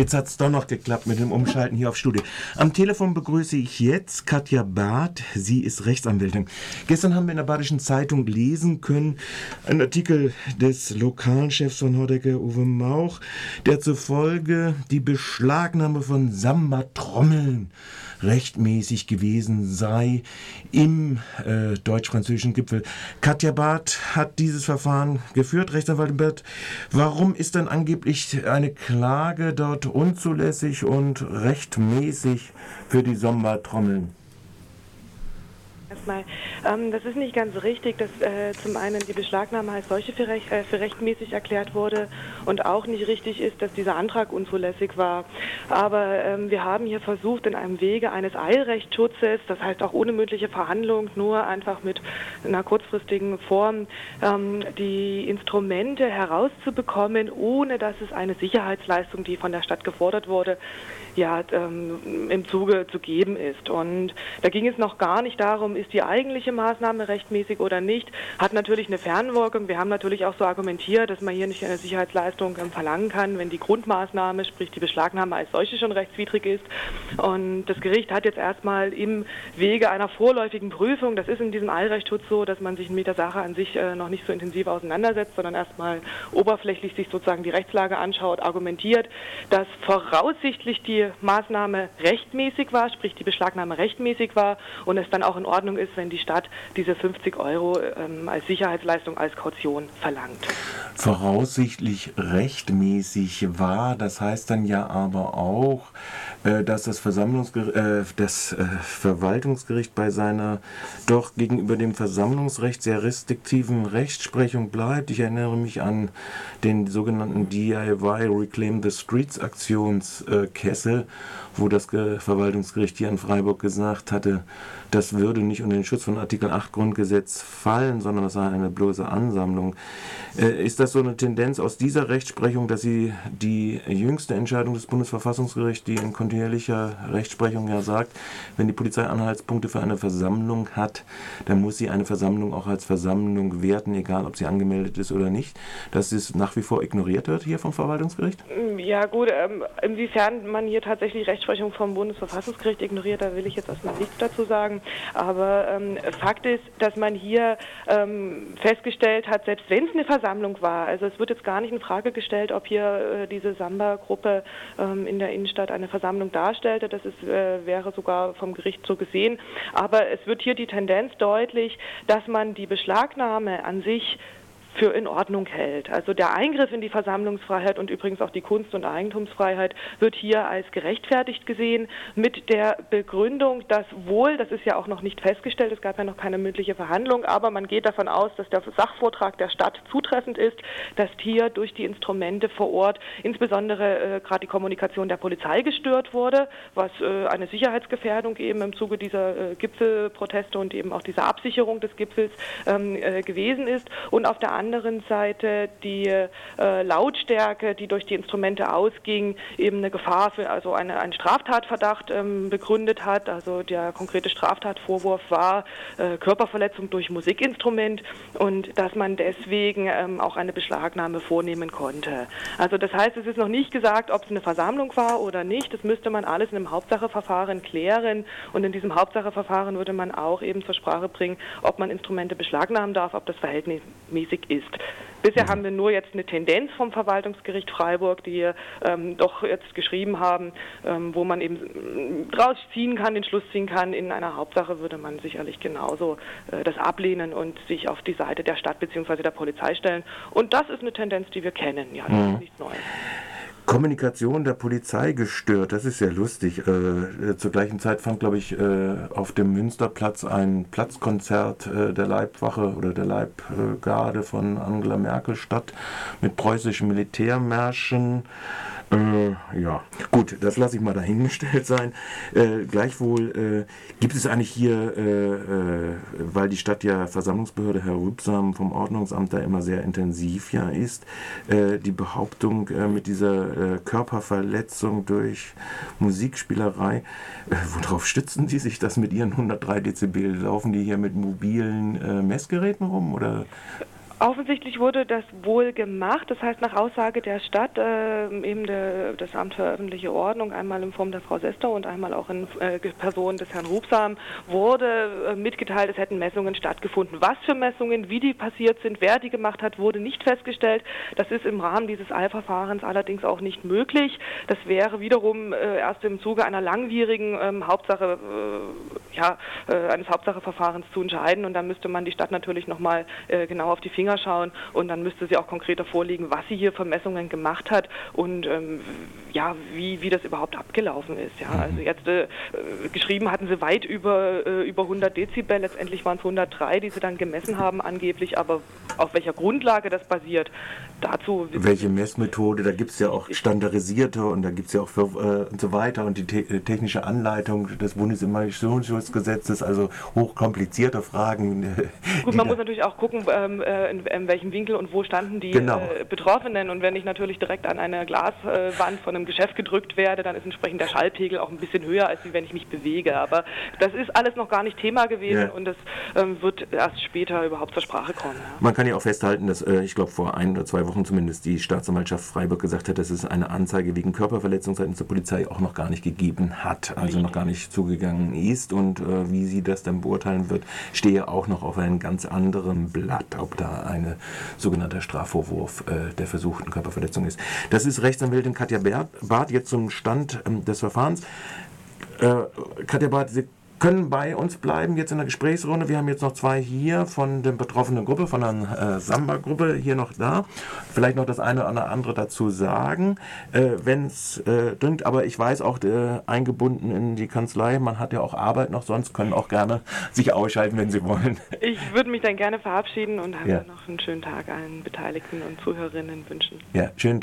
Jetzt hat es doch noch geklappt mit dem Umschalten hier auf Studio. Am Telefon begrüße ich jetzt Katja Barth. Sie ist Rechtsanwältin. Gestern haben wir in der Badischen Zeitung lesen können, einen Artikel des Lokalchefs von Hordecke, Uwe Mauch, der zufolge die Beschlagnahme von Samba-Trommeln rechtmäßig gewesen sei im äh, deutsch-französischen Gipfel. Katja Barth hat dieses Verfahren geführt, Rechtsanwalt Bert. Warum ist dann angeblich eine Klage dort unzulässig und rechtmäßig für die Sommertrommeln? Erstmal, ähm, das ist nicht ganz richtig, dass äh, zum einen die Beschlagnahme als solche für, recht, äh, für, rechtmäßig erklärt wurde und auch nicht richtig ist, dass dieser Antrag unzulässig war. Aber ähm, wir haben hier versucht, in einem Wege eines Eilrechtsschutzes, das heißt auch ohne mündliche Verhandlung, nur einfach mit einer kurzfristigen Form, ähm, die Instrumente herauszubekommen, ohne dass es eine Sicherheitsleistung, die von der Stadt gefordert wurde, ja, ähm, im Zuge zu geben ist. Und da ging es noch gar nicht darum, ist die eigentliche Maßnahme rechtmäßig oder nicht, hat natürlich eine Fernwirkung. Wir haben natürlich auch so argumentiert, dass man hier nicht eine Sicherheitsleistung ähm, verlangen kann, wenn die Grundmaßnahme, sprich die Beschlagnahme als solche schon rechtswidrig ist. Und das Gericht hat jetzt erstmal im Wege einer vorläufigen Prüfung, das ist in diesem Eilrechtsschutz so, dass man sich mit der Sache an sich äh, noch nicht so intensiv auseinandersetzt, sondern erstmal oberflächlich sich sozusagen die Rechtslage anschaut, argumentiert, dass voraussichtlich die Maßnahme rechtmäßig war, sprich die Beschlagnahme rechtmäßig war und es dann auch in Ordnung ist, wenn die Stadt diese 50 Euro ähm, als Sicherheitsleistung, als Kaution verlangt. Voraussichtlich rechtmäßig war, das heißt dann ja aber auch, dass das, Versammlungsger äh, das äh, Verwaltungsgericht bei seiner doch gegenüber dem Versammlungsrecht sehr restriktiven Rechtsprechung bleibt. Ich erinnere mich an den sogenannten DIY Reclaim the Streets Aktionskessel, wo das Verwaltungsgericht hier in Freiburg gesagt hatte, das würde nicht unter den Schutz von Artikel 8 Grundgesetz fallen, sondern das sei eine bloße Ansammlung. Äh, ist das so eine Tendenz aus dieser Rechtsprechung, dass Sie die jüngste Entscheidung des Bundesverfassungsgerichts, die in kontinuierlicher Rechtsprechung ja sagt, wenn die Polizei Anhaltspunkte für eine Versammlung hat, dann muss sie eine Versammlung auch als Versammlung werten, egal ob sie angemeldet ist oder nicht, dass es nach wie vor ignoriert wird hier vom Verwaltungsgericht? Ja gut, ähm, inwiefern man hier tatsächlich Rechtsprechung vom Bundesverfassungsgericht ignoriert, da will ich jetzt erstmal nichts dazu sagen. Aber ähm, Fakt ist, dass man hier ähm, festgestellt hat, selbst wenn es eine Versammlung war, also es wird jetzt gar nicht in Frage gestellt, ob hier äh, diese Samba-Gruppe ähm, in der Innenstadt eine Versammlung darstellte. Das ist, äh, wäre sogar vom Gericht so gesehen. Aber es wird hier die Tendenz deutlich, dass man die Beschlagnahme an sich für in Ordnung hält. Also der Eingriff in die Versammlungsfreiheit und übrigens auch die Kunst- und Eigentumsfreiheit wird hier als gerechtfertigt gesehen mit der Begründung, dass wohl, das ist ja auch noch nicht festgestellt, es gab ja noch keine mündliche Verhandlung, aber man geht davon aus, dass der Sachvortrag der Stadt zutreffend ist, dass hier durch die Instrumente vor Ort insbesondere äh, gerade die Kommunikation der Polizei gestört wurde, was äh, eine Sicherheitsgefährdung eben im Zuge dieser äh, Gipfelproteste und eben auch dieser Absicherung des Gipfels ähm, äh, gewesen ist und auf der anderen Seite die äh, Lautstärke, die durch die Instrumente ausging, eben eine Gefahr für also eine, einen Straftatverdacht ähm, begründet hat. Also der konkrete Straftatvorwurf war äh, Körperverletzung durch Musikinstrument und dass man deswegen ähm, auch eine Beschlagnahme vornehmen konnte. Also das heißt, es ist noch nicht gesagt, ob es eine Versammlung war oder nicht. Das müsste man alles in einem Hauptsacheverfahren klären und in diesem Hauptsacheverfahren würde man auch eben zur Sprache bringen, ob man Instrumente beschlagnahmen darf, ob das verhältnismäßig ist. Bisher haben wir nur jetzt eine Tendenz vom Verwaltungsgericht Freiburg, die ähm, doch jetzt geschrieben haben, ähm, wo man eben äh, draus ziehen kann, den Schluss ziehen kann. In einer Hauptsache würde man sicherlich genauso äh, das ablehnen und sich auf die Seite der Stadt bzw. der Polizei stellen. Und das ist eine Tendenz, die wir kennen. Ja, das mhm. ist nichts Neues. Kommunikation der Polizei gestört. Das ist ja lustig. Äh, zur gleichen Zeit fand, glaube ich, äh, auf dem Münsterplatz ein Platzkonzert äh, der Leibwache oder der Leibgarde von Angela Merkel statt mit preußischen Militärmärschen. Äh, ja, gut, das lasse ich mal dahingestellt sein. Äh, gleichwohl äh, gibt es eigentlich hier, äh, äh, weil die Stadt ja Versammlungsbehörde Herr Rübsam vom Ordnungsamt da immer sehr intensiv ja ist, äh, die Behauptung mit dieser Körperverletzung durch Musikspielerei. worauf stützen die sich das mit ihren 103 Dezibel? Laufen die hier mit mobilen Messgeräten rum oder? Offensichtlich wurde das wohl gemacht, das heißt nach Aussage der Stadt, äh, eben der, das Amt für öffentliche Ordnung, einmal in Form der Frau Sester und einmal auch in äh, Person des Herrn Rubsam, wurde äh, mitgeteilt, es hätten Messungen stattgefunden. Was für Messungen, wie die passiert sind, wer die gemacht hat, wurde nicht festgestellt. Das ist im Rahmen dieses Eilverfahrens allerdings auch nicht möglich. Das wäre wiederum äh, erst im Zuge einer langwierigen ähm, Hauptsache, äh, ja, äh, eines Hauptsacheverfahrens zu entscheiden und dann müsste man die Stadt natürlich nochmal genau auf die Finger schauen und dann müsste sie auch konkreter vorlegen, was sie hier für Messungen gemacht hat und ähm, ja, wie, wie das überhaupt abgelaufen ist. Ja. Mhm. Also jetzt äh, geschrieben hatten sie weit über, äh, über 100 Dezibel, letztendlich waren es 103, die sie dann gemessen haben angeblich, aber auf welcher Grundlage das basiert, dazu... Welche Messmethode, da gibt es ja auch standardisierte und da gibt es ja auch für, äh, und so weiter und die te äh, technische Anleitung des Bundesimmationsschutzgesetzes, also hochkomplizierte Fragen. Gut, man muss natürlich auch gucken, ähm, äh, in, in, welchem Winkel und wo standen die genau. Äh, Betroffenen und wenn ich natürlich direkt an eine Glaswand von einem Geschäft gedrückt werde, dann ist entsprechend der Schallpegel auch ein bisschen höher, als wenn ich mich bewege. Aber das ist alles noch gar nicht Thema gewesen ja. und das ähm, wird erst später überhaupt zur Sprache kommen. Ja. Man kann ja auch festhalten, dass äh, ich glaube vor ein oder zwei Wochen zumindest die Staatsanwaltschaft Freiburg gesagt hat, dass es eine Anzeige wegen Körperverletzung seitens der Polizei auch noch gar nicht gegeben hat, also noch gar nicht zugegangen ist und äh, wie sie das dann beurteilen wird, stehe auch noch auf einem ganz anderen Blatt, ob da ein sogenannter Strafvorwurf äh, der versuchten Körperverletzung ist. Das ist Rechtsanwältin Katja Barth jetzt zum Stand ähm, des Verfahrens. Äh, Katja Barth, können bei uns bleiben jetzt in der Gesprächsrunde. Wir haben jetzt noch zwei hier von der betroffenen Gruppe, von der äh, Samba-Gruppe hier noch da. Vielleicht noch das eine oder andere dazu sagen, äh, wenn es äh, düngt. Aber ich weiß auch, äh, eingebunden in die Kanzlei, man hat ja auch Arbeit noch, sonst können auch gerne sich ausschalten, wenn Sie wollen. Ich würde mich dann gerne verabschieden und ja. noch einen schönen Tag allen Beteiligten und Zuhörerinnen wünschen. Ja, schönen